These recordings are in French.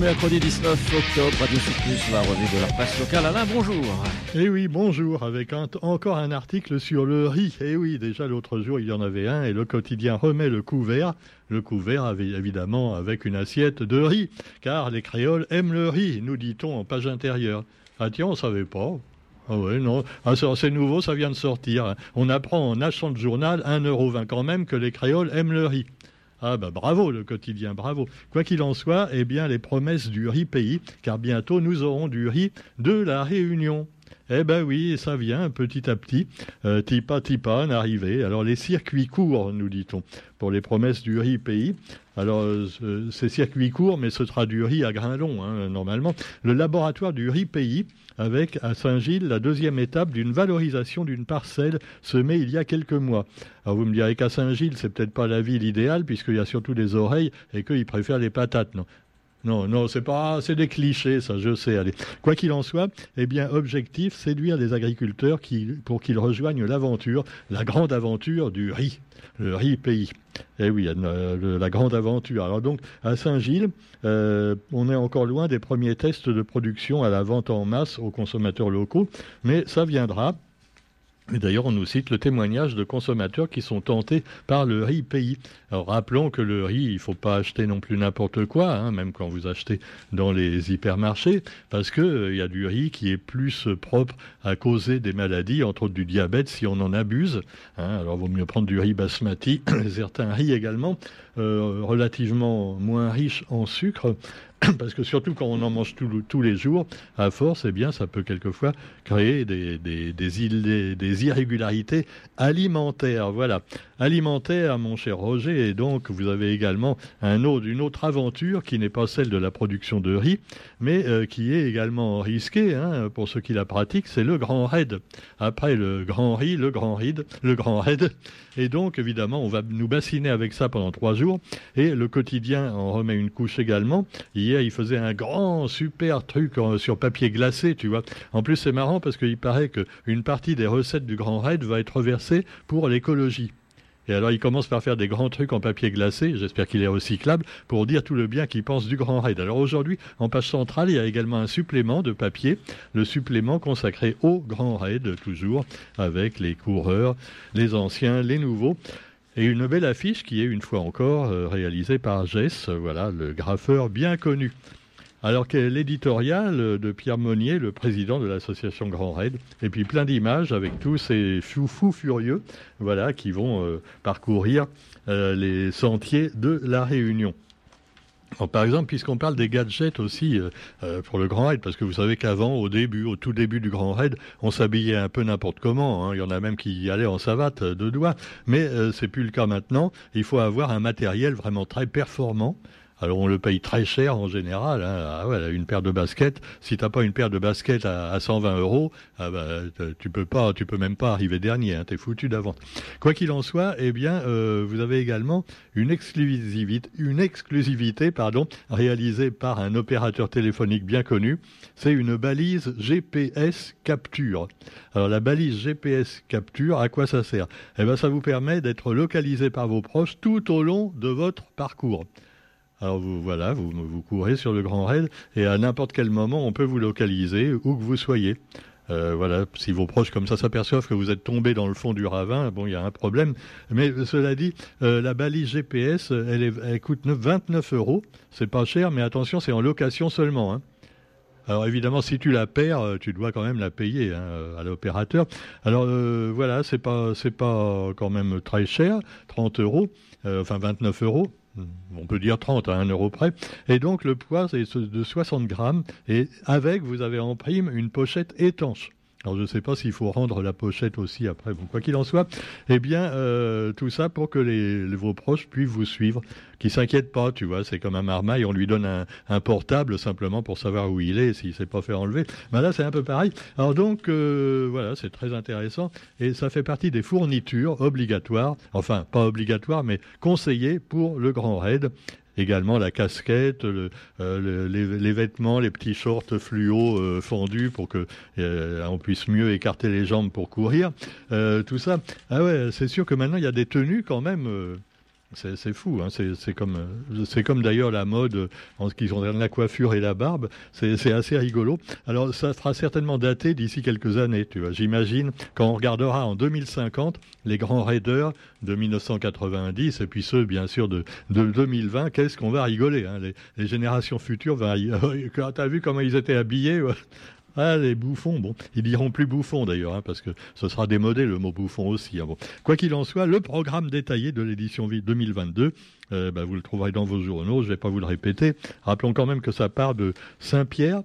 mercredi 19 octobre, Radio Plus, la revue de la presse locale. Alain, bonjour. Eh oui, bonjour, avec encore un article sur le riz. Eh oui, déjà l'autre jour, il y en avait un, et le quotidien remet le couvert. Le couvert, évidemment, avec une assiette de riz, car les créoles aiment le riz, nous dit-on en page intérieure. Ah tiens, on savait pas. Ah ouais, non, ah, c'est nouveau, ça vient de sortir. On apprend en achetant le journal 1,20€ quand même que les créoles aiment le riz. Ah bah bravo le quotidien, bravo. Quoi qu'il en soit, eh bien les promesses du riz pays, car bientôt nous aurons du riz de la Réunion. Eh ben oui, ça vient petit à petit, euh, tipa tipa, arrivé. Alors les circuits courts, nous dit-on, pour les promesses du riz pays. Alors euh, ces circuits courts, mais ce sera du riz à longs, hein, normalement. Le laboratoire du riz pays, avec à Saint-Gilles la deuxième étape d'une valorisation d'une parcelle semée il y a quelques mois. Alors vous me direz qu'à Saint-Gilles, c'est peut-être pas la ville idéale, puisqu'il y a surtout des oreilles et qu'ils préfèrent les patates. Non, non, non, c'est pas, c'est des clichés, ça, je sais. Quoi qu'il en soit, eh bien, objectif, séduire les agriculteurs qui, pour qu'ils rejoignent l'aventure, la grande aventure du riz, le riz pays. Eh oui, euh, la grande aventure. Alors donc, à Saint-Gilles, euh, on est encore loin des premiers tests de production à la vente en masse aux consommateurs locaux, mais ça viendra. D'ailleurs, on nous cite le témoignage de consommateurs qui sont tentés par le riz pays. Alors rappelons que le riz, il ne faut pas acheter non plus n'importe quoi, hein, même quand vous achetez dans les hypermarchés, parce qu'il euh, y a du riz qui est plus propre à causer des maladies, entre autres du diabète si on en abuse. Hein. alors vaut mieux prendre du riz basmati, certains riz également, euh, relativement moins riches en sucre, parce que surtout quand on en mange tous les jours, à force, eh bien, ça peut quelquefois créer des, irrégularités alimentaires. Voilà, alimentaire, mon cher Roger, et donc vous avez également une autre aventure qui n'est pas celle de la production de riz, mais euh, qui est également risquée hein, pour ceux qui la pratiquent, c'est le grand raid. Après le grand riz, le grand raid, le grand raid, et donc évidemment on va nous bassiner avec ça pendant trois jours, et le quotidien en remet une couche également. Il faisait un grand super truc sur papier glacé, tu vois. En plus c'est marrant parce qu'il paraît qu'une partie des recettes du grand raid va être versée pour l'écologie. Et alors il commence par faire des grands trucs en papier glacé, j'espère qu'il est recyclable, pour dire tout le bien qu'il pense du Grand Raid. Alors aujourd'hui, en page centrale, il y a également un supplément de papier, le supplément consacré au Grand Raid, toujours, avec les coureurs, les anciens, les nouveaux. Et une belle affiche qui est une fois encore euh, réalisée par Jess, voilà, le graffeur bien connu. Alors que l'éditorial de Pierre Monnier, le président de l'association Grand Raid, et puis plein d'images avec tous ces fous furieux, voilà, qui vont euh, parcourir euh, les sentiers de la Réunion. Par exemple, puisqu'on parle des gadgets aussi euh, pour le Grand Raid, parce que vous savez qu'avant, au début, au tout début du Grand Raid, on s'habillait un peu n'importe comment. Hein. Il y en a même qui y allaient en savate de doigts, mais c'est plus le cas maintenant. Il faut avoir un matériel vraiment très performant. Alors on le paye très cher en général. Hein. Ah une paire de baskets. Si t'as pas une paire de baskets à, 120 euros, ah bah, tu peux pas, tu peux même pas arriver dernier. Hein, T'es foutu d'avance. Quoi qu'il en soit, eh bien, euh, vous avez également une exclusivité, une exclusivité, pardon, réalisée par un opérateur téléphonique bien connu. C'est une balise GPS capture. Alors la balise GPS capture, à quoi ça sert? Eh ben, ça vous permet d'être localisé par vos proches tout au long de votre parcours. Alors vous, voilà, vous, vous courez sur le Grand Raid et à n'importe quel moment, on peut vous localiser où que vous soyez. Euh, voilà, si vos proches comme ça s'aperçoivent que vous êtes tombé dans le fond du ravin, bon, il y a un problème. Mais cela dit, euh, la balise GPS, elle, coûte 29 euros. C'est pas cher, mais attention, c'est en location seulement. Hein. Alors évidemment, si tu la perds, euh, tu dois quand même la payer hein, à l'opérateur. Alors voilà, c'est pas c'est pas quand même très cher, 30 euros, enfin 29 euros on peut dire 30 à 1 euro près. Et donc le poids est de 60 grammes. Et avec, vous avez en prime une pochette étanche. Alors je ne sais pas s'il faut rendre la pochette aussi après. Bon, quoi qu'il en soit, eh bien euh, tout ça pour que les, vos proches puissent vous suivre, qui s'inquiètent pas, tu vois. C'est comme un marmaille, on lui donne un, portable simplement pour savoir où il est, s'il s'est pas fait enlever. Ben là c'est un peu pareil. Alors donc euh, voilà, c'est très intéressant et ça fait partie des fournitures obligatoires, enfin pas obligatoires mais conseillées pour le grand raid également la casquette, euh, les, vêtements, les petits shorts fluo euh, fendus pour que euh, on puisse mieux écarter les jambes pour courir, tout ça. Ah ouais, c'est sûr que maintenant il y a des tenues quand même C'est fou, hein. c'est comme, c'est comme d'ailleurs la mode en ce qui concerne la coiffure et la barbe. C'est assez rigolo. Alors ça sera certainement daté d'ici quelques années, tu vois. J'imagine quand on regardera en 2050 les grands raiders de 1990 et puis ceux bien sûr de, de 2020, qu'est-ce qu'on va rigoler hein. les, générations futures, tu as vu comment ils étaient habillés ah, les bouffons, bon, ils diront plus bouffons d'ailleurs, hein, parce que ce sera démodé le mot bouffon aussi. Hein. Quoi qu'il en soit, le programme détaillé de l'édition 2022, euh, bah, vous le trouverez dans vos journaux, je ne vais pas vous le répéter. Rappelons quand même que ça part de Saint-Pierre,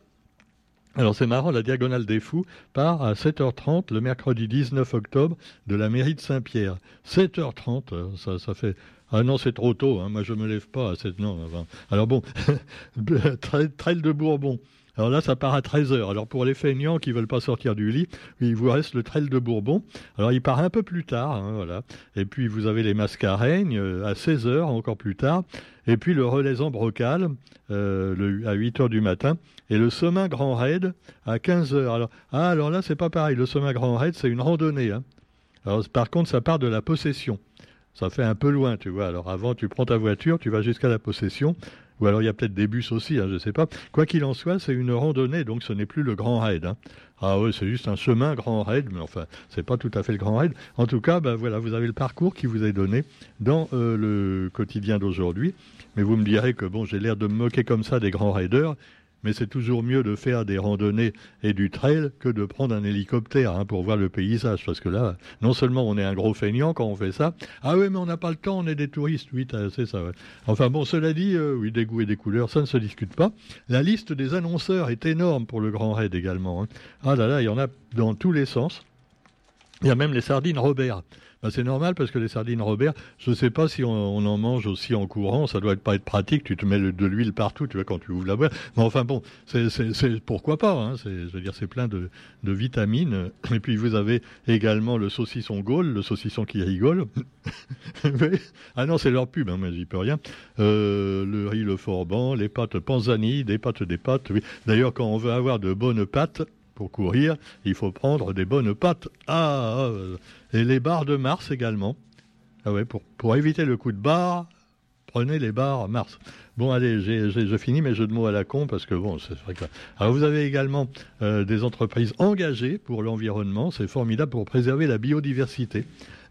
alors c'est marrant, la Diagonale des Fous part à 7h30 le mercredi 19 octobre de la mairie de Saint-Pierre. 7h30, euh, ça, ça fait... Ah non, c'est trop tôt, hein, moi je me lève pas à cette... Non, alors bon, trail de Bourbon. Alors là, ça part à 13h. Alors pour les feignants qui veulent pas sortir du lit, il vous reste le trail de Bourbon. Alors il part un peu plus tard, hein, voilà. Et puis vous avez les mascareignes euh, à 16h, encore plus tard. Et puis le relais en brocal euh, à 8h du matin. Et le Sommin Grand Raid à 15h. Alors, ah, alors là, c'est pas pareil. Le Sommin Grand Raid, c'est une randonnée. Hein. Par contre, ça part de la possession. Ça fait un peu loin, tu vois. Alors avant, tu prends ta voiture, tu vas jusqu'à la possession. Ou alors il y a peut-être des bus aussi, hein, je ne sais pas. Quoi qu'il en soit, c'est une randonnée, donc ce n'est plus le grand raid. Hein. Ah oui, c'est juste un chemin grand raid, mais enfin, c'est pas tout à fait le grand raid. En tout cas, ben voilà, vous avez le parcours qui vous est donné dans euh, le quotidien d'aujourd'hui. Mais vous me direz que bon, j'ai l'air de me moquer comme ça des grands raiders mais c'est toujours mieux de faire des randonnées et du trail que de prendre un hélicoptère hein, pour voir le paysage. Parce que là, non seulement on est un gros feignant quand on fait ça, ah oui, mais on n'a pas le temps, on est des touristes, oui, c'est ça. Enfin bon, cela dit, euh, oui, des goûts et des couleurs, ça ne se discute pas. La liste des annonceurs est énorme pour le Grand Raid également. Hein. Ah là là, il y en a dans tous les sens. Il y a même les sardines Robert. Ben, c'est normal parce que les sardines Robert, je ne sais pas si on, en mange aussi en courant, ça doit pas être pratique, tu te mets de l'huile partout, tu vois, quand tu ouvres la boîte. Mais enfin bon, c'est pourquoi pas, hein, je veux dire, c'est plein de, vitamines. Et puis vous avez également le saucisson Gaulle, le saucisson qui rigole. ah non, c'est leur pub, hein, mais j'y peux rien. Euh, le riz le forban, les pâtes panzani, des pâtes des pâtes. Oui. D'ailleurs, quand on veut avoir de bonnes pâtes, pour courir, il faut prendre des bonnes pâtes. Ah, et les barres de Mars également. Ah ouais, pour, pour éviter le coup de barre, prenez les barres Mars. Bon, allez, j'ai fini mes jeux de mots à la con parce que bon, c'est vrai que. Alors, vous avez également euh, des entreprises engagées pour l'environnement. C'est formidable pour préserver la biodiversité.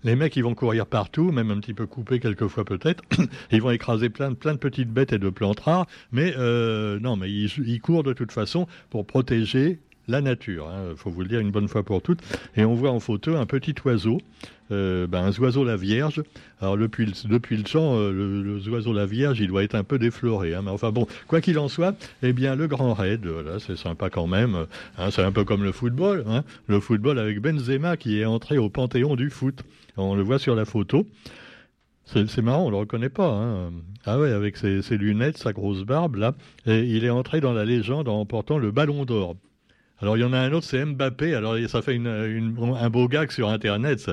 Les mecs, ils vont courir partout, même un petit peu coupés quelquefois peut-être. ils vont écraser plein, plein de petites bêtes et de plantes rares. Mais euh, non, mais ils, ils courent de toute façon pour protéger la nature, il hein, faut vous le dire une bonne fois pour toutes. Et on voit en photo un petit oiseau, euh, ben, un oiseau la Vierge. Alors depuis, le temps, euh, le, oiseau la Vierge, il doit être un peu défloré. Hein, mais enfin bon, quoi qu'il en soit, eh bien le Grand Raid, c'est sympa quand même. Hein, c'est un peu comme le football. Le football avec Benzema qui est entré au panthéon du foot. On le voit sur la photo. C'est marrant, on le reconnaît pas. Ah ouais, avec ses, ses, lunettes, sa grosse barbe là, et il est entré dans la légende en portant le Ballon d'Or. Alors il y en a un autre, c'est Mbappé. Alors ça fait un beau gag sur Internet.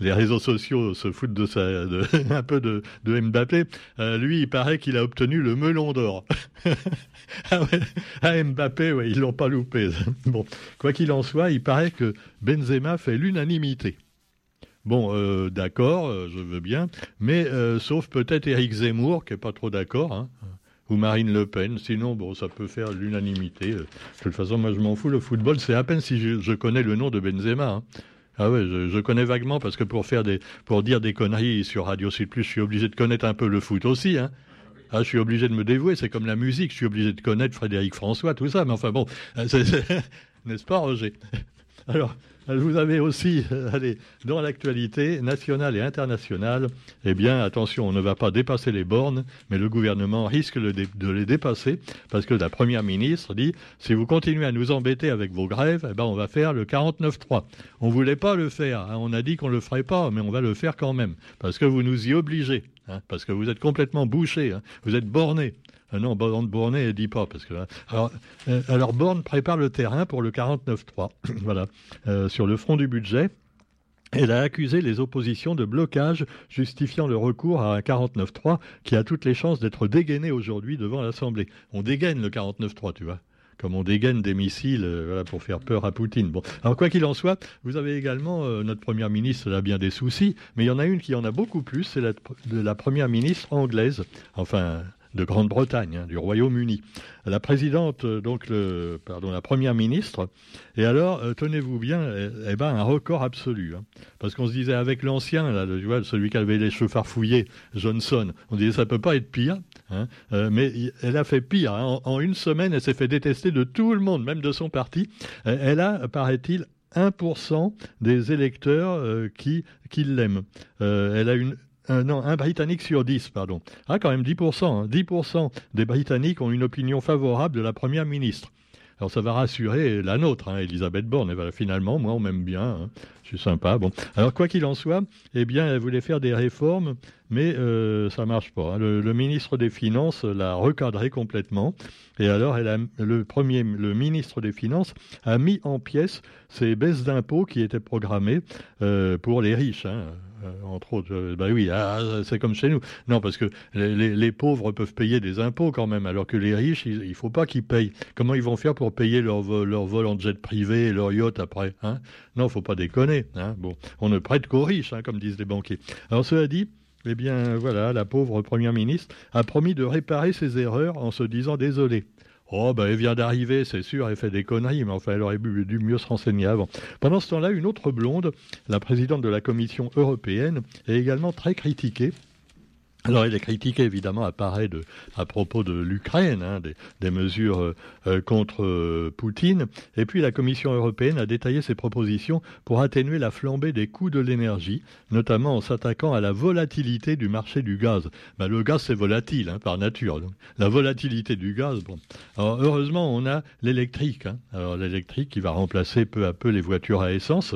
les réseaux sociaux se foutent un peu de, Mbappé. Euh, lui, il paraît qu'il a obtenu le melon d'or. ah, ouais, ah, Mbappé, ouais, ils l'ont pas loupé. bon, quoi qu'il en soit, il paraît que Benzema fait l'unanimité. Bon, euh, d'accord, euh, je veux bien, mais sauf peut-être Eric Zemmour, qui est pas trop d'accord. Hein ou Marine Le Pen. Sinon, bon, ça peut faire l'unanimité. De toute façon, moi, je m'en fous. Le football, c'est à peine si je, connais le nom de Benzema. Hein. Ah ouais, je, connais vaguement parce que pour faire des, pour dire des conneries sur Radio Sud Plus, je suis obligé de connaître un peu le foot aussi. Hein. Ah, je suis obligé de me dévouer. C'est comme la musique. Je suis obligé de connaître Frédéric François, tout ça. Mais enfin bon, n'est-ce pas, Roger? Alors, vous avez aussi, allez, dans l'actualité nationale et internationale, eh bien, attention, on ne va pas dépasser les bornes, mais le gouvernement risque de les dépasser parce que la première ministre dit si vous continuez à nous embêter avec vos grèves, eh ben, on va faire le 49-3. On voulait pas le faire, hein. on a dit qu'on le ferait pas, mais on va le faire quand même parce que vous nous y obligez, hein, parce que vous êtes complètement bouchés, hein. vous êtes bornés. Ah non, Borne ne dit pas. Parce que, hein. alors, euh, alors, Borne prépare le terrain pour le 49-3. voilà. Euh, sur le front du budget. Elle a accusé les oppositions de blocage, justifiant le recours à un 49-3 qui a toutes les chances d'être dégainé aujourd'hui devant l'Assemblée. On dégaine le 49-3, tu vois. comme on dégaine des missiles voilà, pour faire peur à Poutine. Bon, alors quoi qu'il en soit, vous avez également notre première ministre, elle a bien des soucis, mais il y en a une qui en a beaucoup plus, c'est la, la première ministre anglaise. Enfin, de Grande-Bretagne, hein, du Royaume-Uni. La présidente, euh, donc le, pardon, la première ministre. Et alors, euh, tenez-vous bien, eh, eh, ben, un record absolu. Hein. parce qu'on se disait avec l'ancien, là, celui qui avait les cheveux farfouillés, Johnson, on disait ça peut pas être pire. Hein. Euh, mais elle a fait pire. En, une semaine, elle s'est fait détester de tout le monde, même de son parti. Elle a, paraît-il, 1% des électeurs qui, qui l'aiment. elle a une euh, non, un Britannique sur dix, pardon. Ah, quand même 10%. 10% hein. des Britanniques ont une opinion favorable de la Première ministre. Alors ça va rassurer la nôtre, hein, Elisabeth Borne. Et voilà, finalement, moi, on m'aime bien. Hein. Je suis sympa. Bon. Alors quoi qu'il en soit, eh bien, elle voulait faire des réformes, mais euh, ça marche pas. Hein. Le, ministre des Finances l'a recadré complètement. Et alors, le premier, le ministre des Finances a mis en pièces ces baisses d'impôts qui étaient programmées euh, pour les riches. Hein. Euh, entre autres. Bah oui, ah, c'est comme chez nous. Non, parce que les, pauvres peuvent payer des impôts quand même, alors que les riches, il ne faut pas qu'ils payent. Comment ils vont faire pour payer leur, vol en jet privé et leur yacht après hein? Non, faut pas déconner. Hein on ne prête qu'aux riches, hein, comme disent les banquiers. Alors cela dit, eh bien voilà, la pauvre première ministre a promis de réparer ses erreurs en se disant désolé. Oh, ben, elle vient d'arriver, c'est sûr, elle fait des conneries, mais enfin, elle aurait dû mieux se renseigner avant. Pendant ce temps-là, une autre blonde, la présidente de la Commission européenne, est également très critiquée alors, il est critiqué évidemment à, de, à propos de l'Ukraine, hein, des, mesures euh, euh, contre euh, Poutine. Et puis, la Commission européenne a détaillé ses propositions pour atténuer la flambée des coûts de l'énergie, notamment en s'attaquant à la volatilité du marché du gaz. Ben, le gaz, c'est volatile hein, par nature. la volatilité du gaz, bon. Alors, heureusement, on a l'électrique. Hein. Alors, l'électrique qui va remplacer peu à peu les voitures à essence.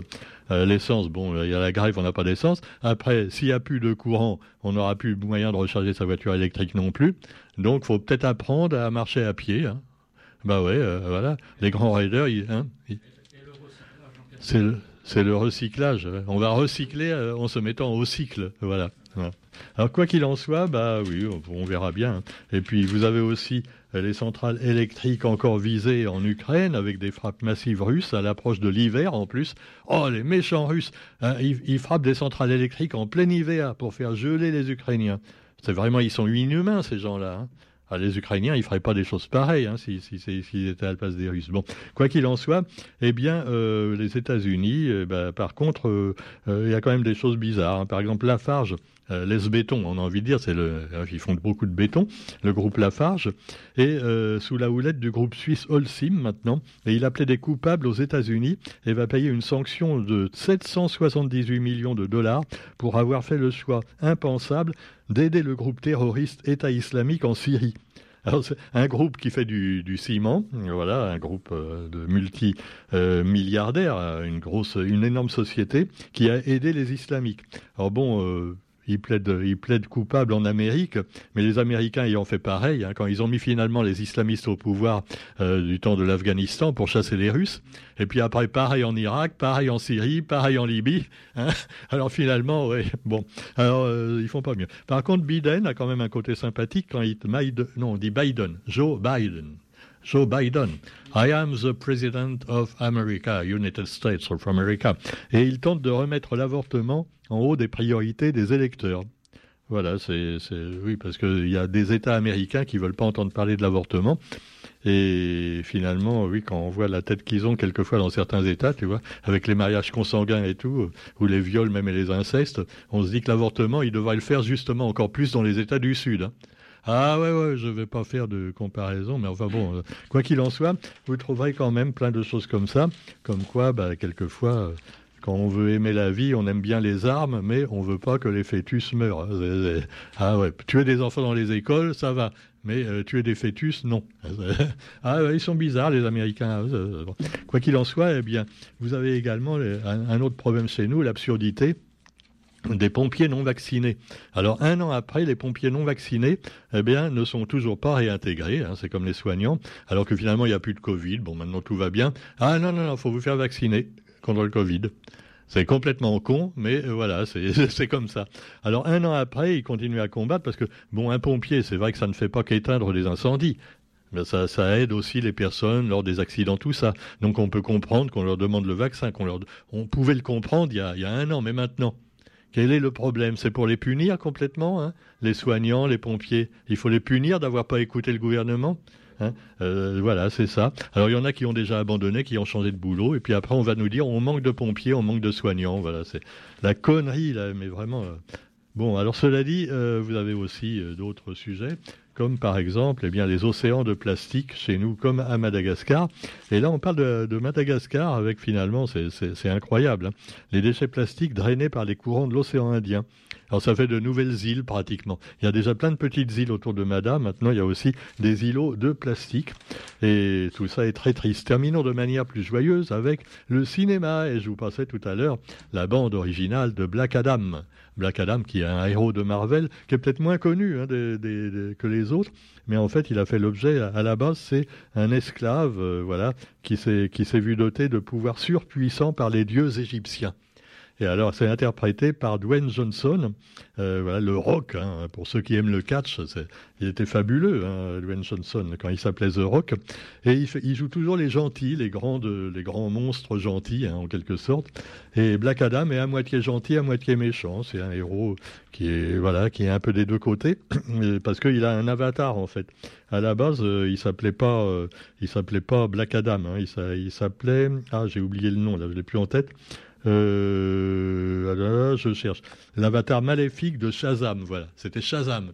Euh, l'essence, bon, il y a la grève, on n'a pas d'essence. Après, s'il n'y a plus de courant, on n'aura plus moyen de recharger sa voiture électrique non plus. Donc, faut peut-être apprendre à marcher à pied. Hein. Bah ouais, euh, voilà. Les grands riders, hein, c'est le, recyclage. On va recycler euh, en se mettant au cycle. Voilà. Alors quoi qu'il en soit, bah oui, on, verra bien. Hein. Et puis vous avez aussi les centrales électriques encore visées en Ukraine avec des frappes massives russes à l'approche de l'hiver en plus. Oh, les méchants Russes hein, ils, frappent des centrales électriques en plein hiver pour faire geler les Ukrainiens. C'est vraiment, ils sont inhumains ces gens-là. Hein. Ah, les Ukrainiens, ils feraient pas des choses pareilles hein, s'ils si, étaient à la place des Russes. Bon, quoi qu'il en soit, eh bien, euh, les États-Unis, eh ben, par contre, euh, euh, il y a quand même des choses bizarres. Par exemple, Lafarge euh, Les Béton, on a envie de dire, c'est le, euh, ils font beaucoup de béton, le groupe Lafarge, et euh, sous la houlette du groupe suisse Holcim maintenant, et il appelait des coupables aux États-Unis et va payer une sanction de 778 millions de dollars pour avoir fait le choix impensable d'aider le groupe terroriste État islamique en Syrie. Alors, un groupe qui fait du, ciment, voilà, un groupe de multi-milliardaires, une grosse, une énorme société qui a aidé les islamiques. Alors bon, il plaide, coupable en Amérique, mais les Américains ayant fait pareil, hein, quand ils ont mis finalement les islamistes au pouvoir euh, du temps de l'Afghanistan pour chasser les Russes, et puis après pareil en Irak, pareil en Syrie, pareil en Libye. Hein. alors finalement, oui, bon, alors euh, ils font pas mieux. Par contre, Biden a quand même un côté sympathique quand il non, on dit Biden, Joe Biden. Joe Biden. I am the President of America, United States of America. Et il tente de remettre l'avortement en haut des priorités des électeurs. Voilà, c'est oui parce qu'il y a des États américains qui veulent pas entendre parler de l'avortement. Et finalement, oui, quand on voit la tête qu'ils ont quelquefois dans certains États, tu vois, avec les mariages consanguins et tout, ou les viols même et les incestes, on se dit que l'avortement, il devrait le faire justement encore plus dans les États du Sud. Hein. Ah ouais, ouais, je vais pas faire de comparaison, mais enfin bon, euh, quoi qu'il en soit, vous trouverez quand même plein de choses comme ça, comme quoi, bah, quelquefois, euh, quand on veut aimer la vie, on aime bien les armes, mais on veut pas que les fœtus meurent. Ah ouais, tuer des enfants dans les écoles, ça va. Mais euh, tuer des fœtus, non. ah, ouais, ils sont bizarres, les Américains. Quoi qu'il en soit, eh bien, vous avez également un autre problème chez nous, l'absurdité des pompiers non vaccinés. Alors un an après, les pompiers non vaccinés, eh bien, ne sont toujours pas réintégrés. Hein, c'est comme les soignants. Alors que finalement, il n'y a plus de Covid. Bon, maintenant tout va bien. Ah non non non, faut vous faire vacciner contre le Covid. C'est complètement con, mais euh, voilà, c'est comme ça. Alors un an après, ils continuent à combattre parce que bon, un pompier, c'est vrai que ça ne fait pas qu'éteindre les incendies, Ben, ça, ça, aide aussi les personnes lors des accidents, tout ça. Donc on peut comprendre qu'on leur demande le vaccin, qu'on leur, on pouvait le comprendre il y, a, il y a un an, mais maintenant, quel est le problème? C'est pour les punir complètement, hein? Les soignants, les pompiers. Il faut les punir d'avoir pas écouté le gouvernement. Hein? Euh, voilà, c'est ça. Alors il y en a qui ont déjà abandonné, qui ont changé de boulot, et puis après on va nous dire on manque de pompiers, on manque de soignants. Voilà, c'est la connerie là, mais vraiment. Euh. Bon, alors cela dit, euh, vous avez aussi d'autres sujets comme par exemple eh les océans de plastique chez nous, comme à Madagascar. Et là, on parle de, de Madagascar avec finalement, c'est incroyable, hein, les déchets plastiques drainés par les courants de l'océan Indien. Alors ça fait de nouvelles îles pratiquement. Il y a déjà plein de petites îles autour de Madame. Maintenant, il y a aussi des îlots de plastique. Et tout ça est très triste. Terminons de manière plus joyeuse avec le cinéma. Et je vous passais tout à l'heure la bande originale de Black Adam. Black Adam, qui est un héros de Marvel, qui est peut-être moins connu hein, que les autres, mais en fait, il a fait l'objet, à la base, c'est un esclave, euh, voilà, qui s'est vu doté de pouvoirs surpuissants par les dieux égyptiens. Et alors, c'est interprété par Dwayne Johnson, euh, voilà, le rock, hein, pour ceux qui aiment le catch, il était fabuleux, hein, Dwayne Johnson, quand il s'appelait The Rock. Et il, joue toujours les gentils, les grands, les grands monstres gentils, hein, en quelque sorte. Et Black Adam est à moitié gentil, à moitié méchant. C'est un héros qui est, voilà, qui est un peu des deux côtés, parce qu'il a un avatar, en fait. À la base, euh, il s'appelait pas, euh, il s'appelait pas Black Adam, il s'appelait, ah, j'ai oublié le nom, là, je l'ai plus en tête. Euh, je cherche. L'avatar maléfique de Shazam, voilà. C'était Shazam.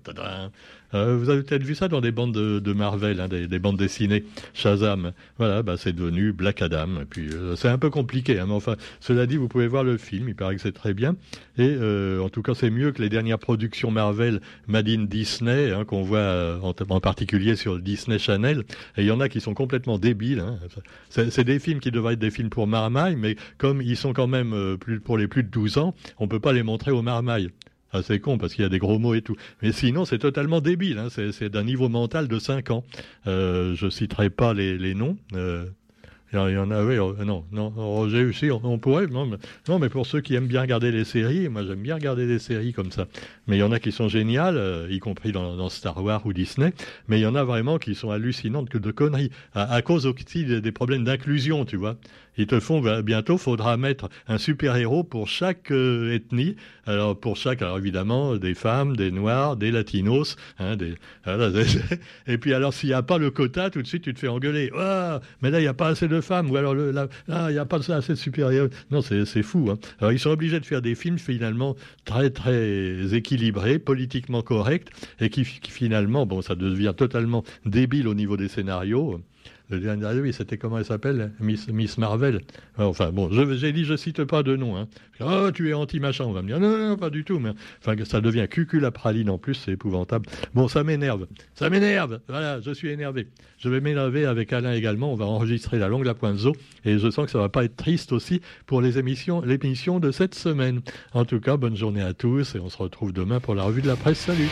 Euh, vous avez peut-être vu ça dans des bandes de, Marvel, hein, des, bandes dessinées. Shazam, voilà, bah, c'est devenu Black Adam. Et puis euh, c'est un peu compliqué, hein, mais enfin, cela dit, vous pouvez voir le film. Il paraît que c'est très bien. Et euh, en tout cas, c'est mieux que les dernières productions Marvel Made in Disney hein, qu'on voit en, en, particulier sur Disney Channel. Et il y en a qui sont complètement débiles. Hein. C'est des films qui devraient être des films pour marmaille, mais comme ils sont quand même plus, pour les plus de 12 ans, on peut pas les montrer aux marmailles. Ah, c'est con parce qu'il y a des gros mots et tout. Mais sinon, c'est totalement débile. Hein. C'est d'un niveau mental de 5 ans. Euh, je citerai pas les, les noms. Euh, il y en a, oui, euh, non, non, Roger aussi, on, pourrait, non mais, non, mais pour ceux qui aiment bien regarder les séries, moi j'aime bien regarder des séries comme ça. Mais il y en a qui sont géniales, euh, y compris dans, Star Wars ou Disney, mais il y en a vraiment qui sont hallucinantes que de conneries, à, cause aussi des, problèmes d'inclusion, tu vois. Ils te font bah, bientôt, faudra mettre un super héros pour chaque euh, ethnie. Alors pour chaque, alors évidemment, des femmes, des noirs, des latinos, hein, des, et puis alors s'il n'y a pas le quota, tout de suite tu te fais engueuler. Ah, mais là il n'y a pas assez de femmes ou alors là, il n'y a pas assez de super héros. Non, c'est fou. Hein. Alors ils sont obligés de faire des films finalement très très équilibrés, politiquement corrects et qui, qui finalement, bon, ça devient totalement débile au niveau des scénarios. Le dernier, oui, c'était comment elle s'appelle Miss, Marvel. Enfin, bon, j'ai dit, je cite pas de nom. Hein. Oh, tu es anti-machin. On va me dire, non, non, pas du tout. Mais, enfin, ça devient cucul à praline en plus, c'est épouvantable. Bon, ça m'énerve. Ça m'énerve. Voilà, je suis énervé. Je vais m'énerver avec Alain également. On va enregistrer la longue la pointe zo. Et je sens que ça va pas être triste aussi pour les émissions, l'émission de cette semaine. En tout cas, bonne journée à tous et on se retrouve demain pour la revue de la presse. Salut